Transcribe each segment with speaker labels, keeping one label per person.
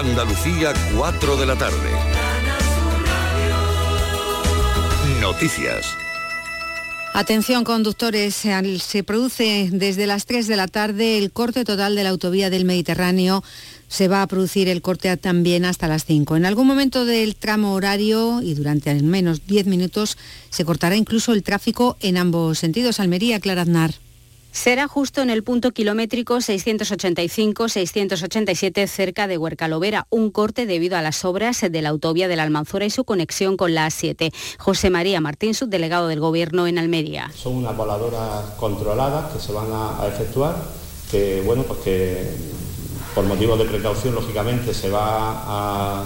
Speaker 1: Andalucía, 4 de la tarde. Noticias.
Speaker 2: Atención conductores, se produce desde las 3 de la tarde el corte total de la autovía del Mediterráneo. Se va a producir el corte también hasta las 5. En algún momento del tramo horario y durante al menos 10 minutos se cortará incluso el tráfico en ambos sentidos. Almería, Claraznar.
Speaker 3: Será justo en el punto kilométrico 685-687 cerca de Huercalovera, un corte debido a las obras de la autovía de la Almanzora y su conexión con la A7. José María Martín, subdelegado del Gobierno en Almería.
Speaker 4: Son unas voladoras controladas que se van a, efectuar, que bueno, pues que por motivos de precaución lógicamente se va a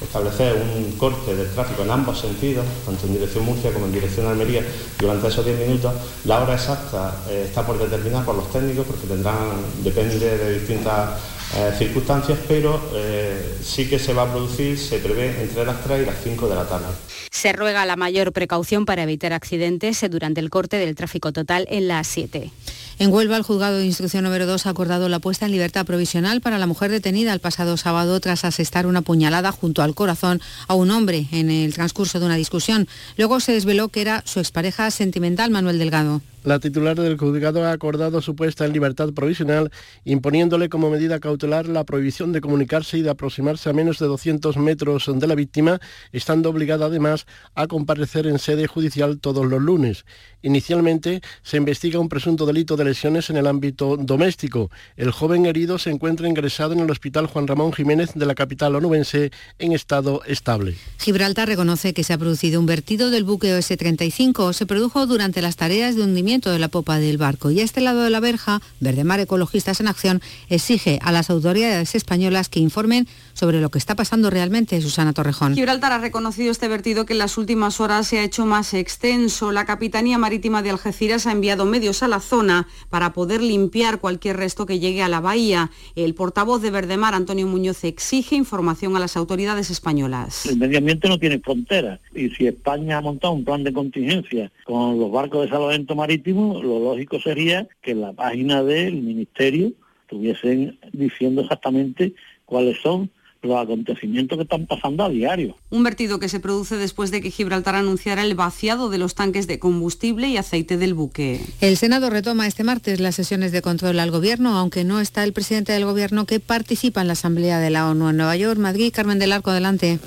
Speaker 4: establecer un corte del tráfico en ambos sentidos, tanto en dirección Murcia como en dirección Almería, durante esos 10 minutos. La hora exacta eh, está por determinar por los técnicos, porque tendrán, depende de distintas eh, circunstancias, pero eh, sí que se va a producir, se prevé entre las 3 y las 5 de la tarde.
Speaker 3: Se ruega la mayor precaución para evitar accidentes durante el corte del tráfico total en la 7.
Speaker 2: En Huelva, el juzgado de instrucción número 2 ha acordado la puesta en libertad provisional para la mujer detenida el pasado sábado tras asestar una puñalada junto al corazón a un hombre en el transcurso de una discusión. Luego se desveló que era su expareja sentimental, Manuel Delgado.
Speaker 5: La titular del juzgado ha acordado su puesta en libertad provisional, imponiéndole como medida cautelar la prohibición de comunicarse y de aproximarse a menos de 200 metros de la víctima, estando obligada además a comparecer en sede judicial todos los lunes. Inicialmente se investiga un presunto delito de lesiones en el ámbito doméstico. El joven herido se encuentra ingresado en el Hospital Juan Ramón Jiménez de la capital onubense en estado estable.
Speaker 2: Gibraltar reconoce que se ha producido un vertido del buque OS-35. Se produjo durante las tareas de hundimiento de la popa del barco. Y a este lado de la verja, Verdemar Ecologistas en Acción exige a las autoridades españolas que informen sobre lo que está pasando realmente, Susana Torrejón.
Speaker 6: Gibraltar ha reconocido este vertido que en las últimas horas se ha hecho más extenso. La Capitanía Marítima de Algeciras ha enviado medios a la zona para poder limpiar cualquier resto que llegue a la bahía. El portavoz de Verdemar, Antonio Muñoz, exige información a las autoridades españolas.
Speaker 7: El medio ambiente no tiene fronteras y si España ha montado un plan de contingencia con los barcos de salvamento marítimo, lo lógico sería que en la página del Ministerio estuviesen diciendo exactamente cuáles son los acontecimientos que están pasando a diario.
Speaker 6: Un vertido que se produce después de que Gibraltar anunciara el vaciado de los tanques de combustible y aceite del buque.
Speaker 2: El Senado retoma este martes las sesiones de control al Gobierno, aunque no está el presidente del Gobierno que participa en la Asamblea de la ONU en Nueva York. Madrid, Carmen del Arco, adelante.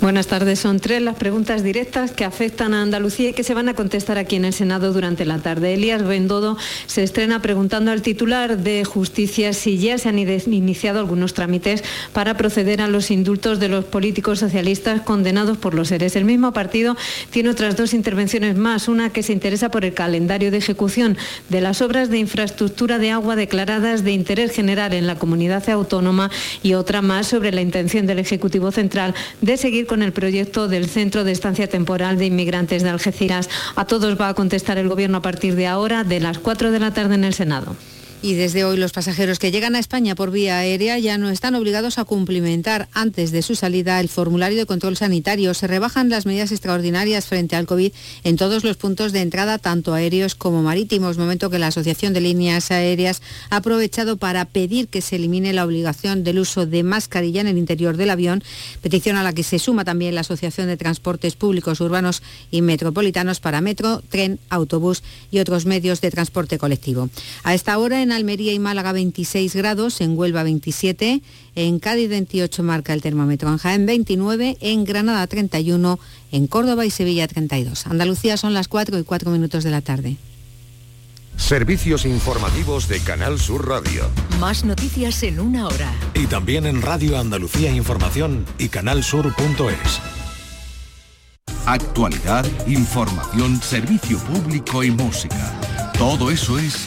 Speaker 8: Buenas tardes. Son tres las preguntas directas que afectan a Andalucía y que se van a contestar aquí en el Senado durante la tarde. Elías Bendodo se estrena preguntando al titular de Justicia si ya se han iniciado algunos trámites para proceder a los indultos de los políticos socialistas condenados por los seres. El mismo partido tiene otras dos intervenciones más, una que se interesa por el calendario de ejecución de las obras de infraestructura de agua declaradas de interés general en la comunidad autónoma y otra más sobre la intención del Ejecutivo Central de seguir con el proyecto del Centro de Estancia Temporal de Inmigrantes de Algeciras. A todos va a contestar el Gobierno a partir de ahora, de las 4 de la tarde en el Senado.
Speaker 2: Y desde hoy los pasajeros que llegan a España por vía aérea ya no están obligados a cumplimentar antes de su salida el formulario de control sanitario. Se rebajan las medidas extraordinarias frente al COVID en todos los puntos de entrada, tanto aéreos como marítimos, momento que la Asociación de Líneas Aéreas ha aprovechado para pedir que se elimine la obligación del uso de mascarilla en el interior del avión, petición a la que se suma también la Asociación de Transportes Públicos Urbanos y Metropolitanos para metro, tren, autobús y otros medios de transporte colectivo. A esta hora en Almería y Málaga 26 grados, en Huelva 27, en Cádiz 28 marca el termómetro, en Jaén 29, en Granada 31, en Córdoba y Sevilla 32. Andalucía son las 4 y 4 minutos de la tarde.
Speaker 1: Servicios informativos de Canal Sur Radio.
Speaker 9: Más noticias en una hora.
Speaker 10: Y también en Radio Andalucía Información y canalsur.es.
Speaker 1: Actualidad, información, servicio público y música. Todo eso es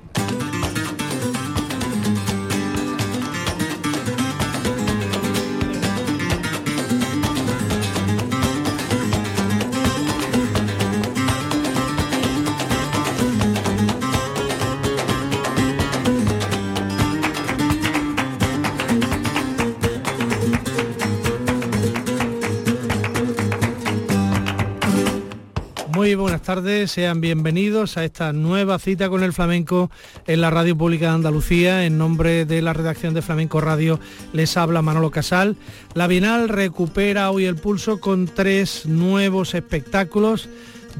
Speaker 11: buenas tardes, sean bienvenidos a esta nueva cita con el flamenco en la Radio Pública de Andalucía. En nombre de la redacción de Flamenco Radio les habla Manolo Casal. La Bienal recupera hoy el pulso con tres nuevos espectáculos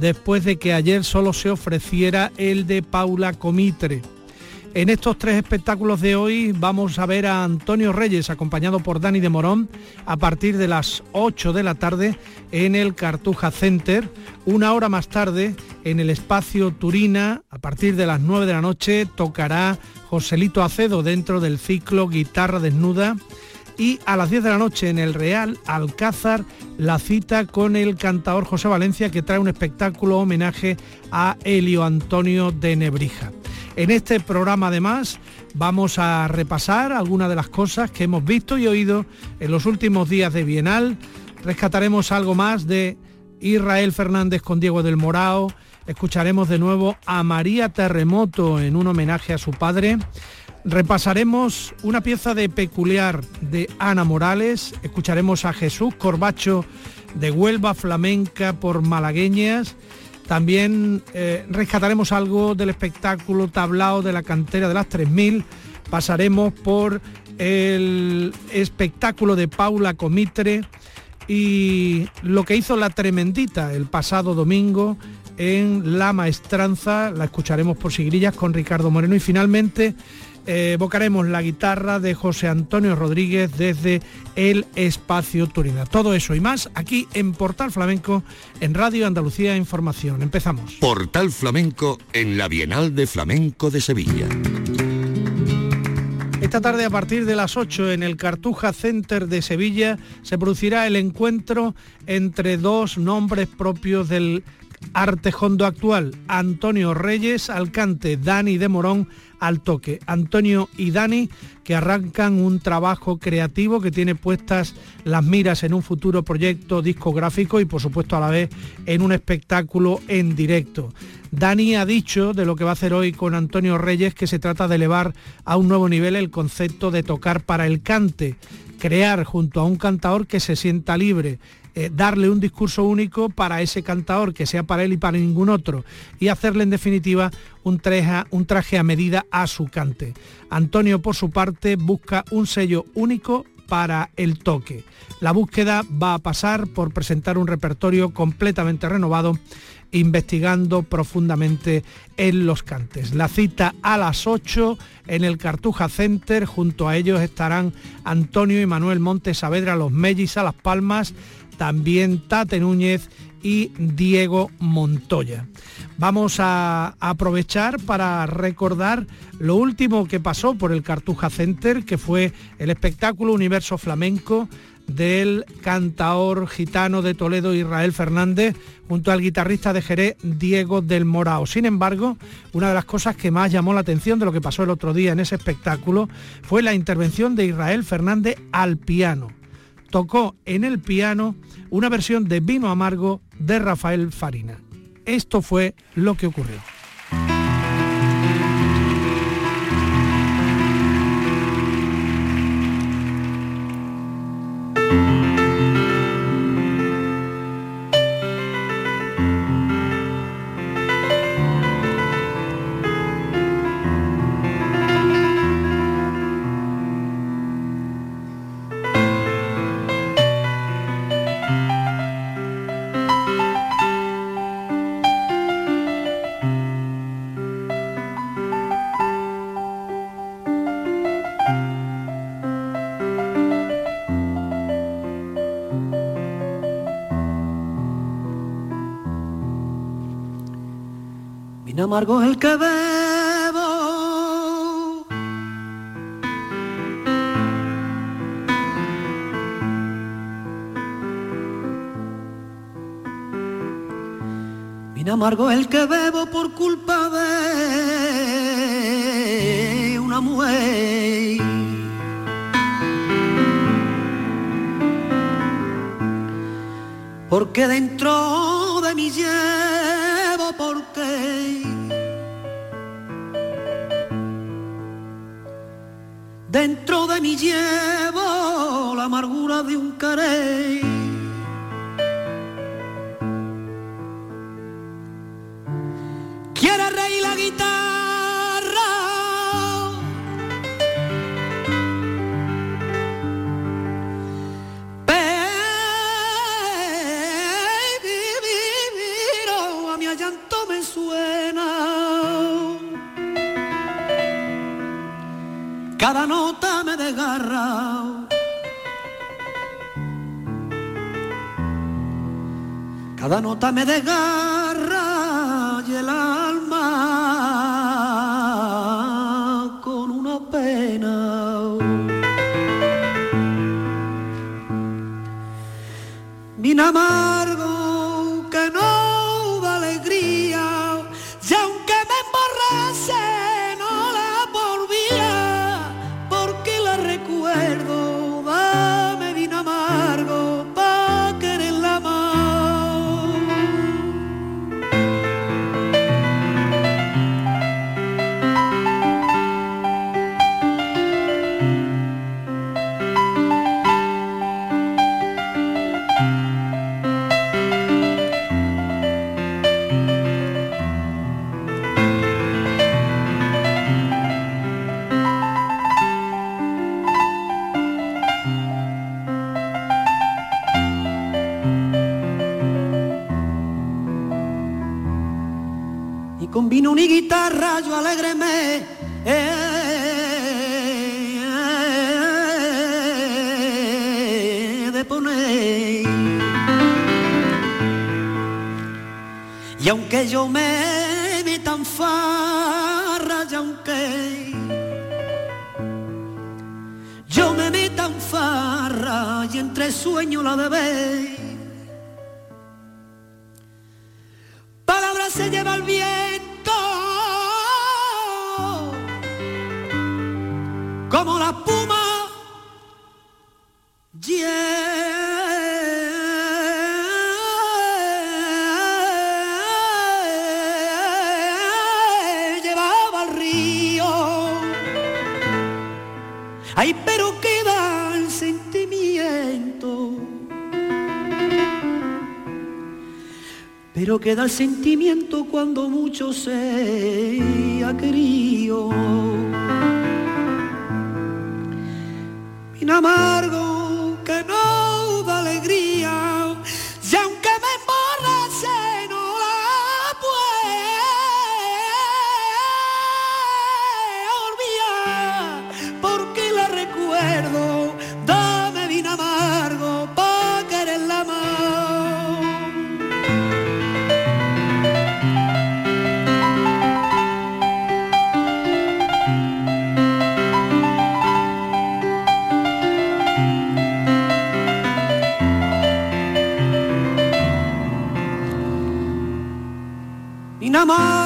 Speaker 11: después de que ayer solo se ofreciera el de Paula Comitre. En estos tres espectáculos de hoy vamos a ver a Antonio Reyes acompañado por Dani de Morón a partir de las 8 de la tarde en el Cartuja Center. Una hora más tarde en el espacio Turina a partir de las 9 de la noche tocará Joselito Acedo dentro del ciclo Guitarra Desnuda y a las 10 de la noche en el Real Alcázar la cita con el cantador José Valencia que trae un espectáculo homenaje a Helio Antonio de Nebrija. En este programa además vamos a repasar algunas de las cosas que hemos visto y oído en los últimos días de Bienal. Rescataremos algo más de Israel Fernández con Diego del Morao. Escucharemos de nuevo a María Terremoto en un homenaje a su padre. Repasaremos una pieza de peculiar de Ana Morales. Escucharemos a Jesús Corbacho de Huelva Flamenca por Malagueñas también eh, rescataremos algo del espectáculo tablao de la cantera de las 3000. Pasaremos por el espectáculo de Paula Comitre y lo que hizo la tremendita el pasado domingo en La Maestranza, la escucharemos por sigrillas con Ricardo Moreno y finalmente evocaremos la guitarra de José Antonio Rodríguez desde el Espacio Turina. Todo eso y más aquí en Portal Flamenco en Radio Andalucía Información. Empezamos.
Speaker 1: Portal Flamenco en la Bienal de Flamenco de Sevilla.
Speaker 11: Esta tarde a partir de las 8 en el Cartuja Center de Sevilla se producirá el encuentro entre dos nombres propios del Artejondo actual, Antonio Reyes, Alcante, Dani de Morón, al toque. Antonio y Dani que arrancan un trabajo creativo que tiene puestas las miras en un futuro proyecto discográfico y por supuesto a la vez en un espectáculo en directo. Dani ha dicho de lo que va a hacer hoy con Antonio Reyes que se trata de elevar a un nuevo nivel el concepto de tocar para el cante, crear junto a un cantador que se sienta libre eh, darle un discurso único para ese cantador, que sea para él y para ningún otro, y hacerle en definitiva un traje, un traje a medida a su cante. Antonio, por su parte, busca un sello único para el toque. La búsqueda va a pasar por presentar un repertorio completamente renovado investigando profundamente en los cantes. La cita a las 8 en el Cartuja Center, junto a ellos estarán Antonio y Manuel Montes Saavedra, los Mellis a Las Palmas, también Tate Núñez y Diego Montoya. Vamos a aprovechar para recordar lo último que pasó por el Cartuja Center, que fue el espectáculo Universo Flamenco del cantaor gitano de Toledo Israel Fernández junto al guitarrista de Jerez Diego del Morao. Sin embargo, una de las cosas que más llamó la atención de lo que pasó el otro día en ese espectáculo fue la intervención de Israel Fernández al piano. Tocó en el piano una versión de Vino Amargo de Rafael Farina. Esto fue lo que ocurrió.
Speaker 12: Amargo el que bebo. Vino amargo el que bebo por culpa de una mujer. Porque dentro de mi Dentro de mí llevo la amargura de un carey. Quiere reír la guitarra. Cada nota me desgarra. Cada nota me desgarra y el alma con una pena. Amargo guitarra yo alégreme eh, de poner. Y aunque yo me Pero queda el sentimiento cuando mucho se ha querido. Vino amargo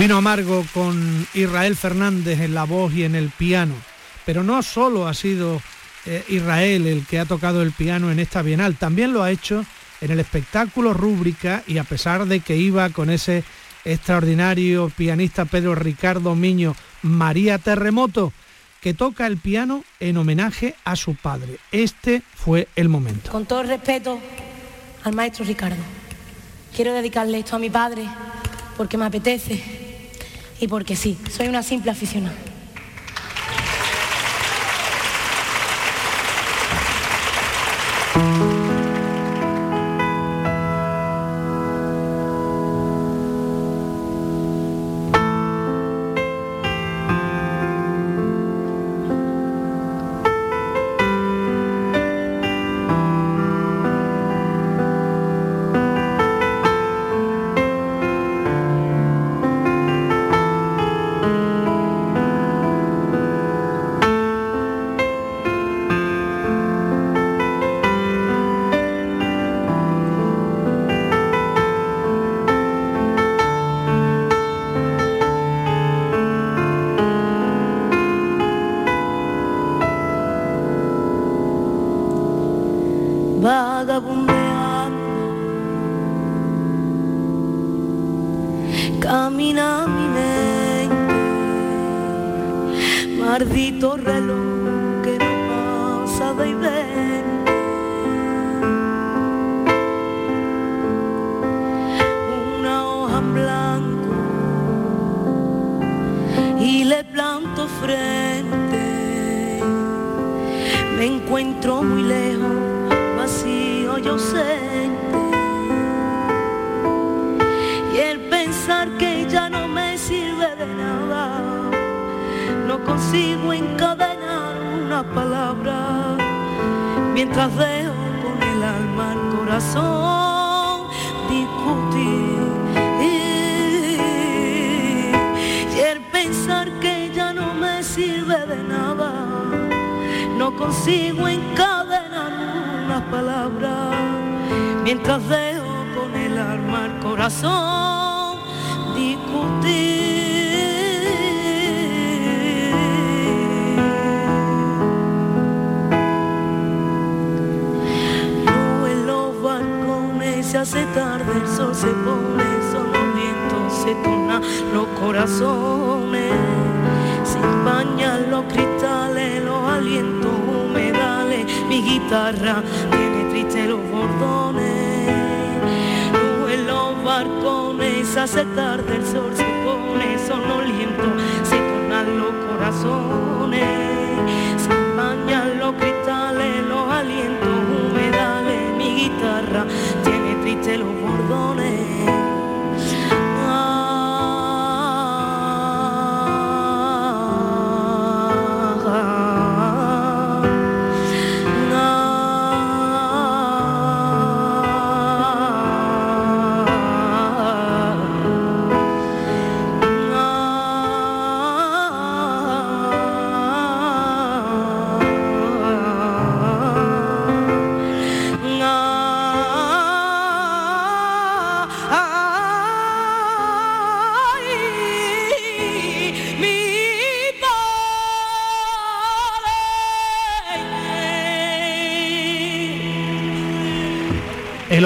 Speaker 12: Vino amargo
Speaker 11: con Israel Fernández en la voz y en el piano. Pero no solo ha sido eh, Israel el que ha tocado el piano en esta Bienal, también lo ha hecho en el espectáculo Rúbrica y a pesar de que iba con ese extraordinario pianista Pedro Ricardo Miño María Terremoto, que toca el piano en homenaje a su padre. Este fue el momento.
Speaker 13: Con todo el respeto al maestro Ricardo. Quiero dedicarle esto a mi padre porque me apetece y porque sí, soy una simple aficionada.
Speaker 14: Pensar que ya no me sirve de nada, no consigo encadenar una palabra, mientras dejo con el alma al corazón discutir. No en los balcones se hace tarde, el sol se pone, se tornan los corazones, se empañan los cristales, los alientos humedales, mi guitarra tiene triste los bordones. No en los barcones hace tarde, el sol se pone sonoliento, se tornan los corazones, se empañan los cristales, los alientos humedales, mi guitarra tiene triste los bordones.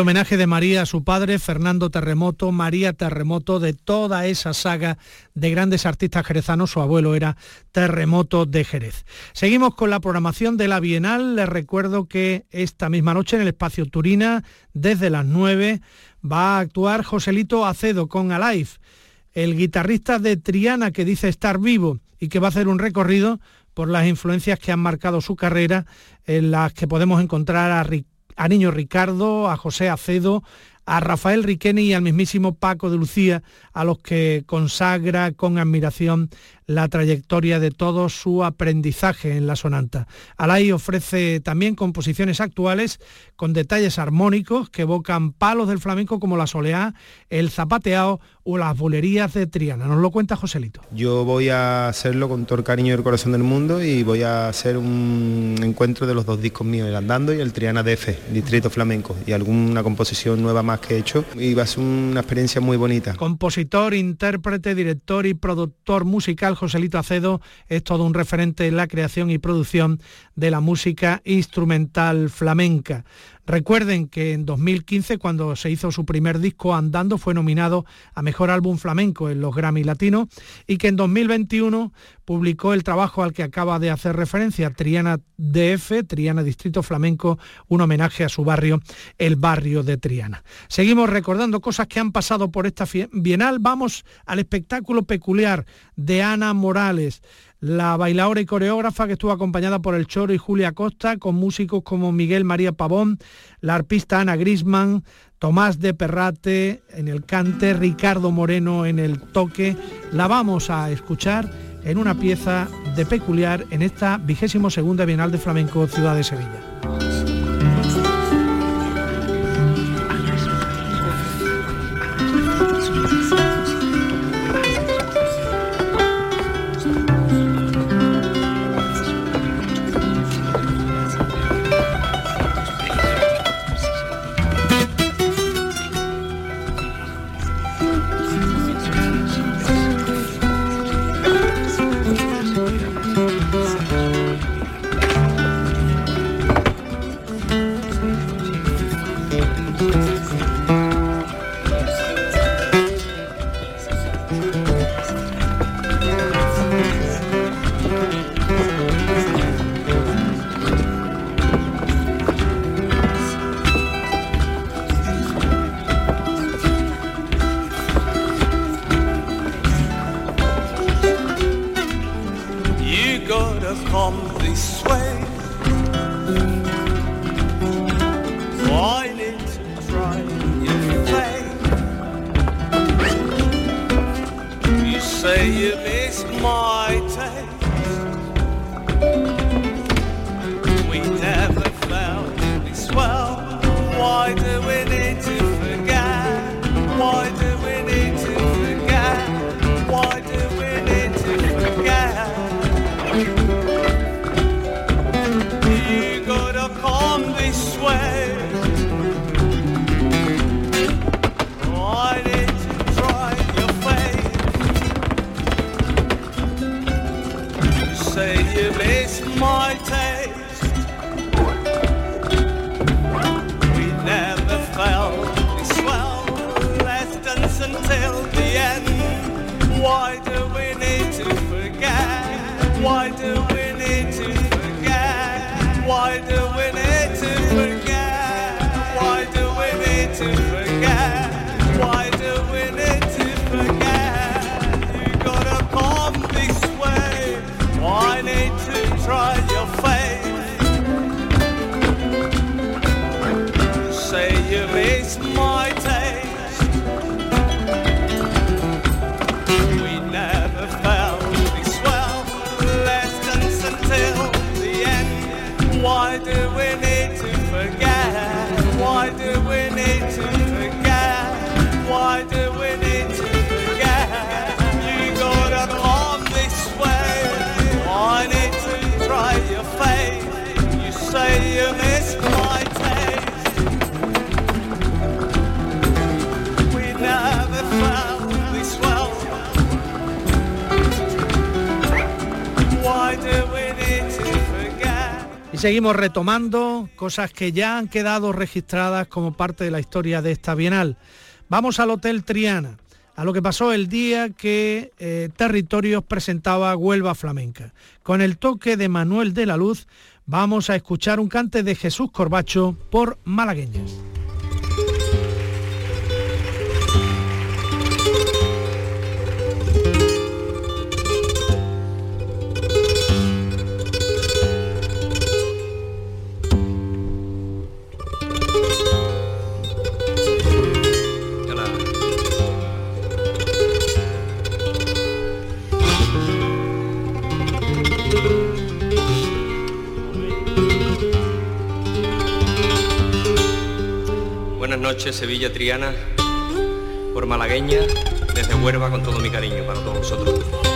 Speaker 11: Homenaje de María a su padre, Fernando Terremoto, María Terremoto, de toda esa saga de grandes artistas jerezanos, su abuelo era Terremoto de Jerez. Seguimos con la programación de la Bienal. Les recuerdo que esta misma noche en el espacio Turina, desde las 9, va a actuar Joselito Acedo con Alive, el guitarrista de Triana que dice estar vivo y que va a hacer un recorrido por las influencias que han marcado su carrera, en las que podemos encontrar a Ricardo a Niño Ricardo, a José Acedo, a Rafael Riqueni y al mismísimo Paco de Lucía, a los que consagra con admiración la trayectoria de todo su aprendizaje en la sonanta. Alay ofrece también composiciones actuales con detalles armónicos que evocan palos del flamenco como la soleá, el zapateado o las bolerías de Triana. Nos lo cuenta Joselito.
Speaker 15: Yo voy a hacerlo con todo el cariño y el corazón del mundo y voy a hacer un encuentro de los dos discos míos, el Andando y el Triana DF, Distrito Flamenco, y alguna composición nueva más que he hecho. Y va a ser una experiencia muy bonita.
Speaker 11: Compositor, intérprete, director y productor musical Joselito Acedo es todo un referente en la creación y producción de la música instrumental flamenca.
Speaker 16: Recuerden que en 2015, cuando se hizo su primer disco Andando, fue nominado a Mejor Álbum Flamenco en los Grammy Latinos y que en 2021 publicó el trabajo al que acaba de hacer referencia, Triana DF, Triana Distrito Flamenco, un homenaje a su barrio, el barrio de Triana. Seguimos recordando cosas que han pasado por esta bienal. Vamos al espectáculo peculiar de Ana Morales la bailadora y coreógrafa que estuvo acompañada por el Choro y Julia Costa, con músicos como Miguel María Pavón, la arpista Ana Grisman, Tomás de Perrate en el cante, Ricardo Moreno en el toque. La vamos a escuchar en una pieza de peculiar en esta vigésimo segunda Bienal de Flamenco Ciudad de Sevilla. Seguimos retomando cosas que ya han quedado registradas como parte de la historia de esta Bienal. Vamos al Hotel Triana, a lo que pasó el día que eh, Territorios presentaba Huelva Flamenca. Con el toque de Manuel de la Luz vamos a escuchar un cante de Jesús Corbacho por Malagueñas.
Speaker 17: Noches, Sevilla Triana, por malagueña, desde Huerva con todo mi cariño para todos vosotros.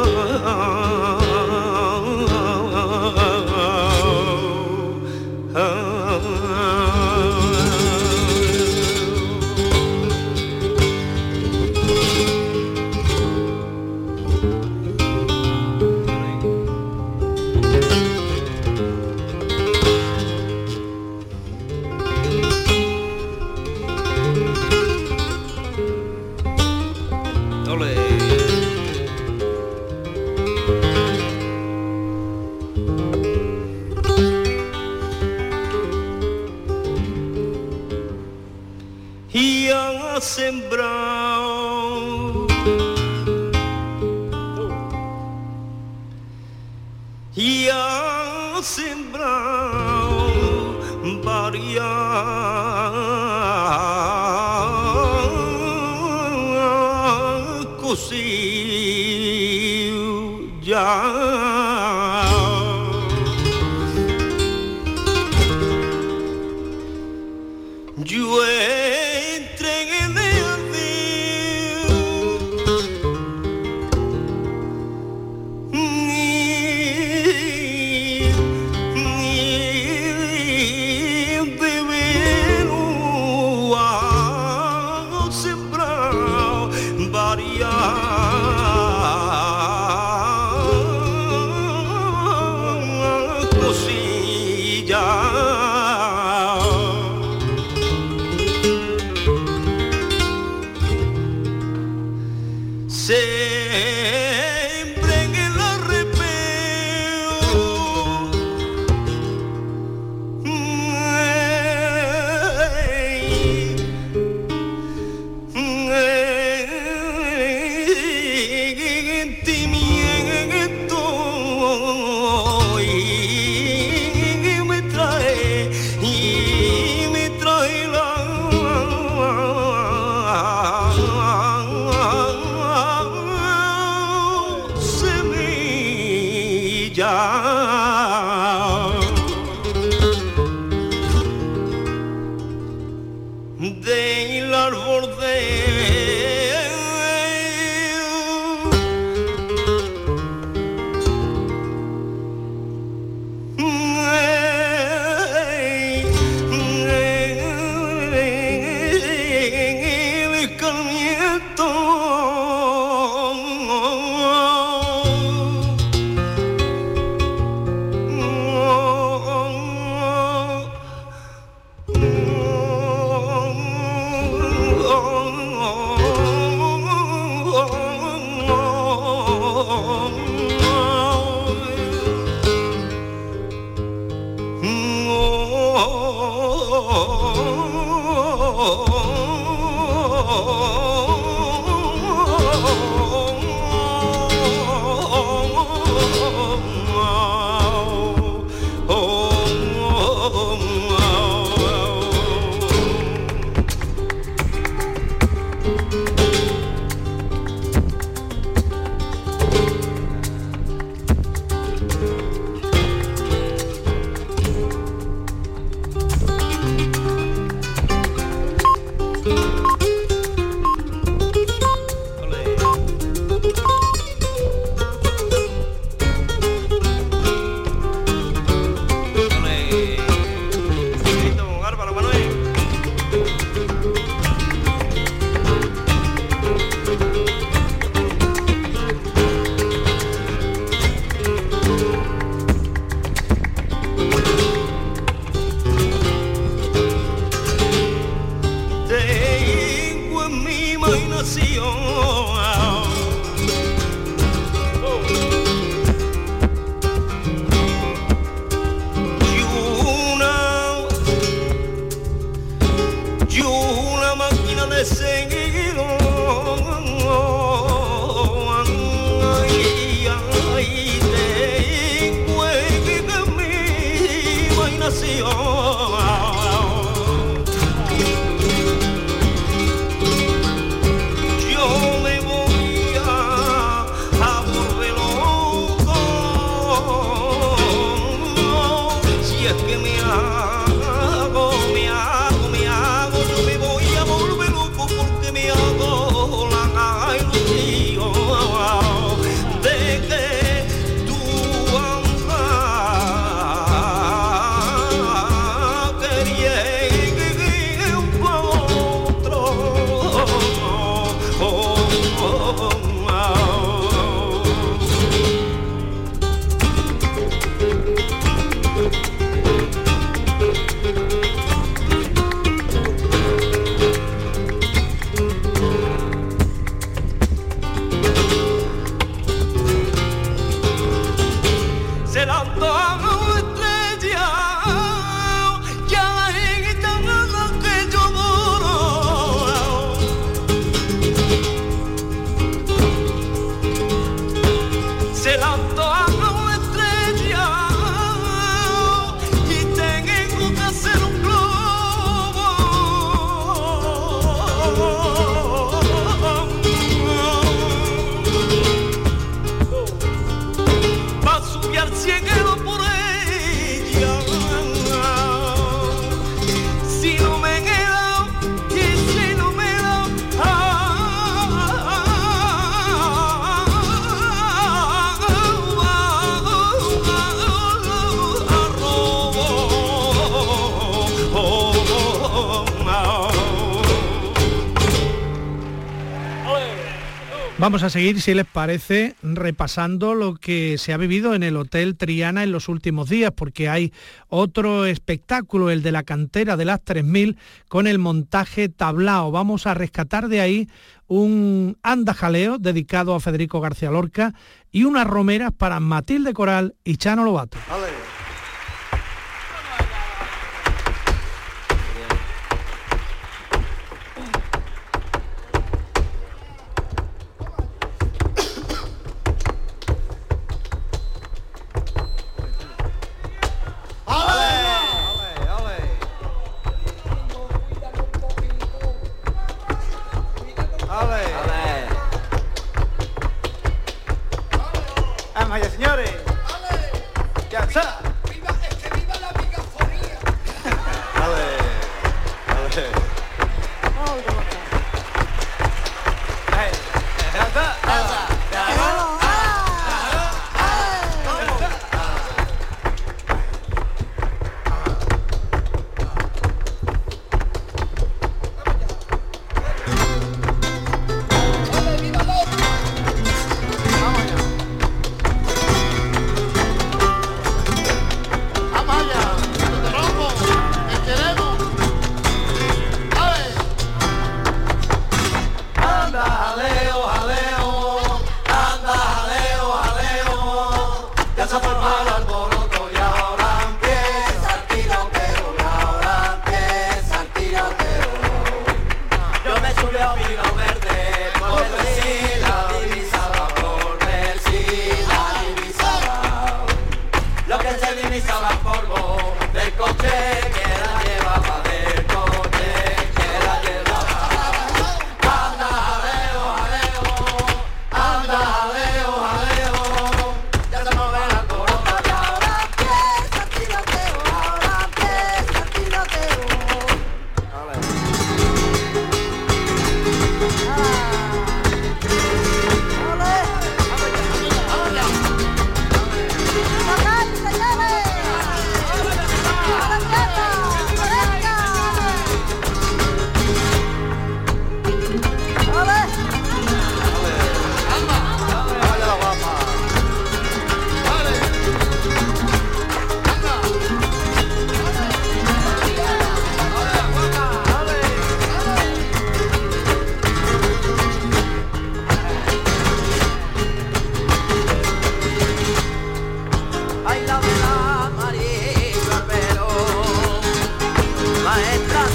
Speaker 18: Oh.
Speaker 19: Vamos a seguir, si les parece, repasando lo que se ha vivido en el Hotel Triana en los últimos días, porque hay otro espectáculo, el de la cantera de las 3000, con el montaje tablao. Vamos a rescatar de ahí un andajaleo dedicado a Federico García Lorca y unas romeras para Matilde Coral y Chano Lobato.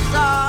Speaker 19: star.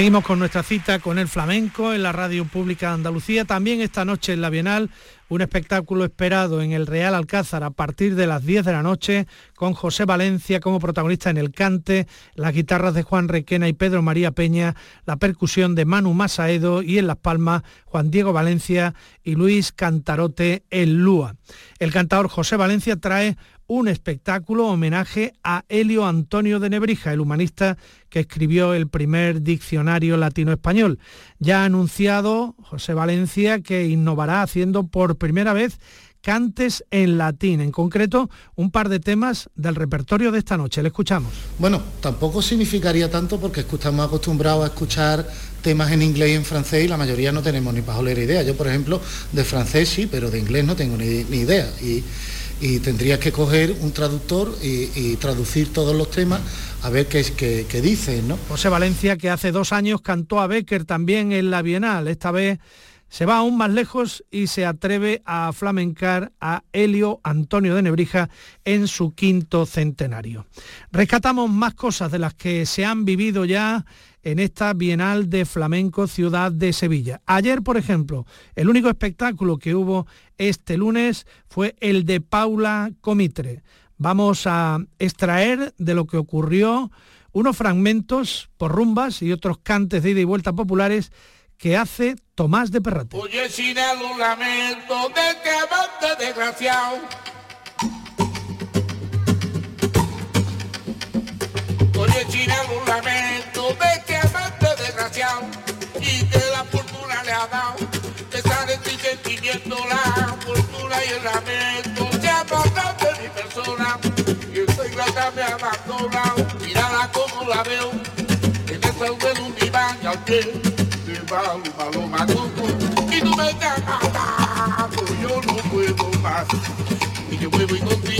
Speaker 11: Seguimos con nuestra cita con el flamenco en la radio pública de Andalucía. También esta noche en la Bienal un espectáculo esperado en el Real Alcázar a partir de las 10 de la noche con José Valencia como protagonista en el cante, las guitarras de Juan Requena y Pedro María Peña, la percusión de Manu Masaedo y en Las Palmas Juan Diego Valencia y Luis Cantarote el Lúa. El cantador José Valencia trae un espectáculo homenaje a Helio Antonio de Nebrija, el humanista que escribió el primer diccionario latino-español. Ya ha anunciado José Valencia que innovará haciendo por primera vez cantes en latín, en concreto un par de temas del repertorio de esta noche. Le escuchamos.
Speaker 18: Bueno, tampoco significaría tanto porque estamos acostumbrados a escuchar temas en inglés y en francés y la mayoría no tenemos ni pajolera idea. Yo, por ejemplo, de francés sí, pero de inglés no tengo ni, ni idea. Y y tendrías que coger un traductor y, traducir todos los temas a ver qué, qué, dicen, ¿no?
Speaker 11: José Valencia, que hace dos años cantó a Becker también en la Bienal, esta vez se va aún más lejos y se atreve a flamencar a Helio Antonio de Nebrija en su quinto centenario. Rescatamos más cosas de las que se han vivido ya en esta Bienal de Flamenco Ciudad de Sevilla. Ayer, por ejemplo, el único espectáculo que hubo este lunes fue el de Paula Comitre. Vamos a extraer de lo que ocurrió unos fragmentos por rumbas y otros cantes de ida y vuelta populares que hace Tomás de Perrate.
Speaker 20: Y que la fortuna le ha dado. Que sale ti sentimiento la fortuna y el lamento. Se apartan de mi persona y esta ingrata me ha abandonado. Mírala como la veo en esa de un diván y al pie palo, paloma, coco, y tú me estás matando, yo no puedo más, y yo me voy contigo,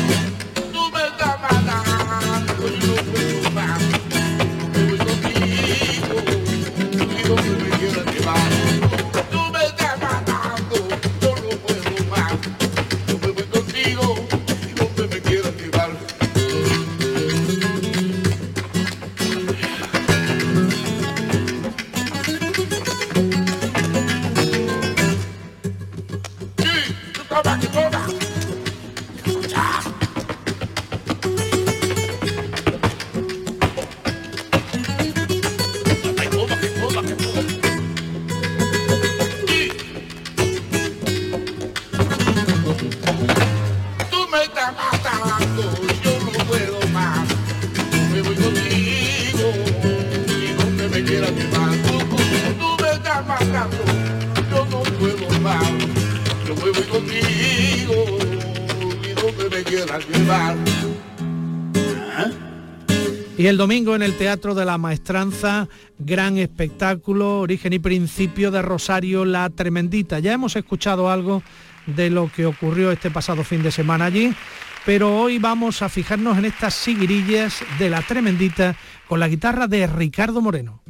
Speaker 11: el domingo en el Teatro de la Maestranza, gran espectáculo, origen y principio de Rosario La Tremendita. Ya hemos escuchado algo de lo que ocurrió este pasado fin de semana allí, pero hoy vamos a fijarnos en estas siguirillas de La Tremendita con la guitarra de Ricardo Moreno.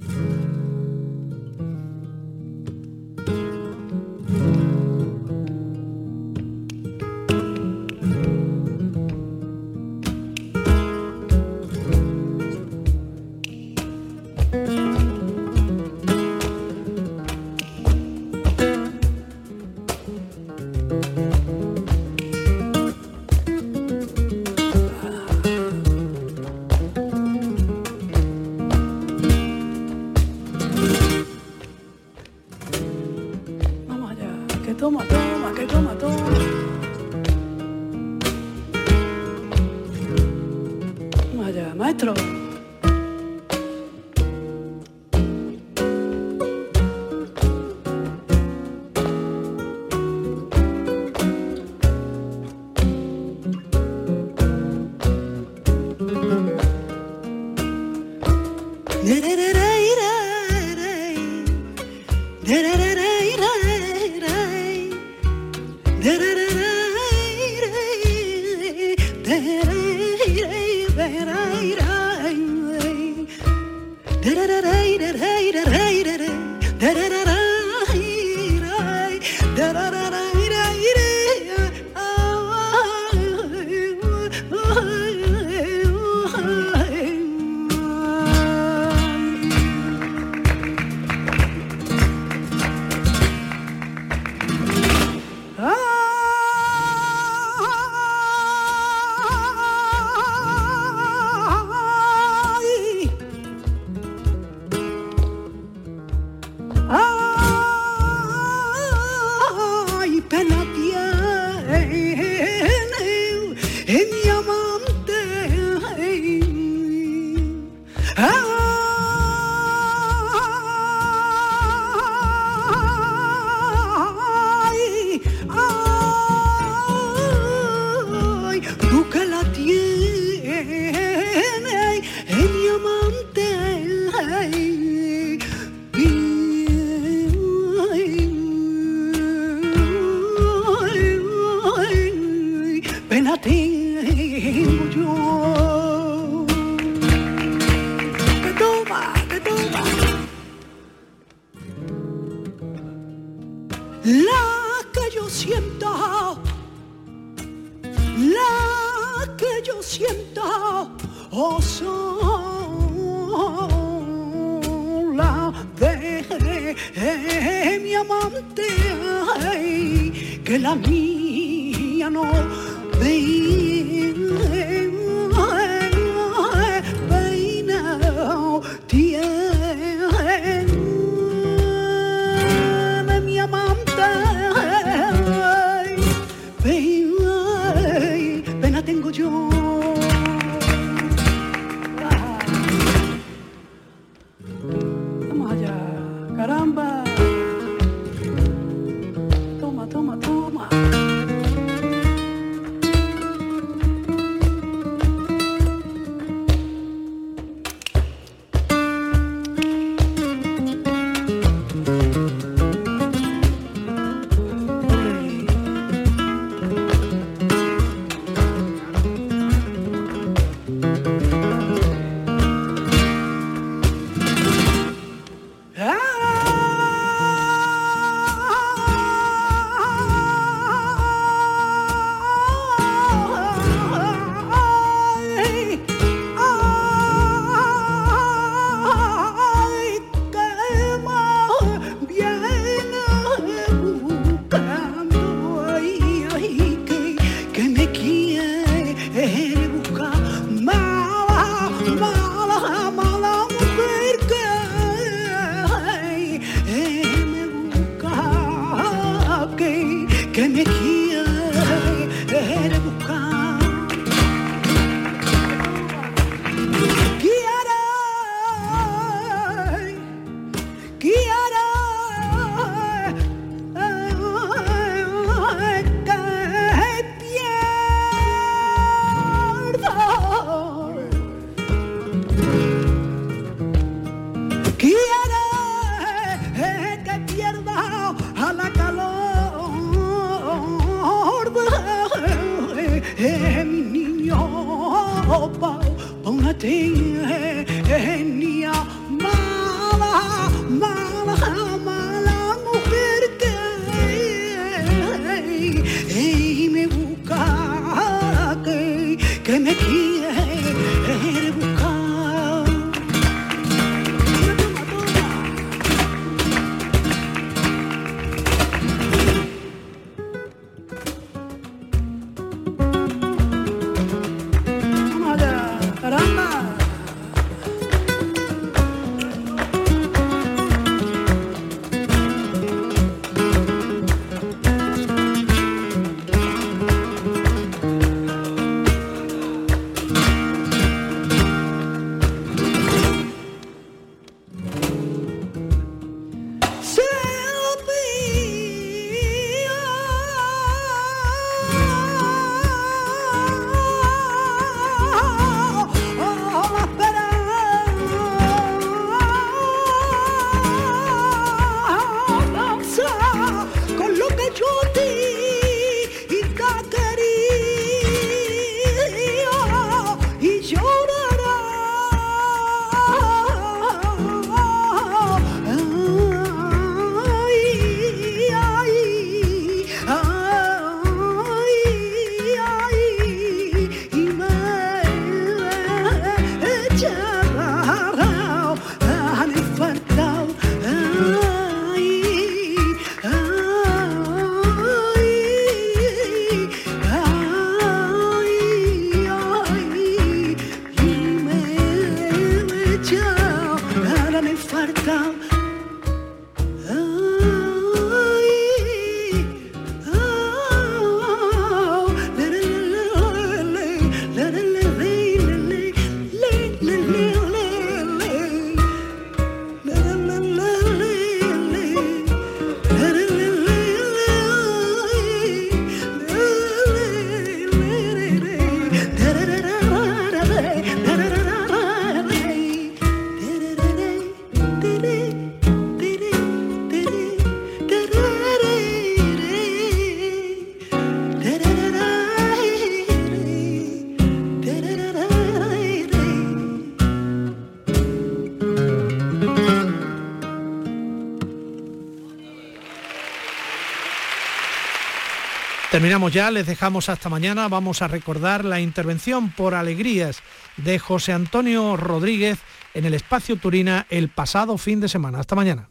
Speaker 11: Terminamos ya, les dejamos hasta mañana. Vamos a recordar la intervención por alegrías de José Antonio Rodríguez en el espacio Turina el pasado fin de semana. Hasta mañana.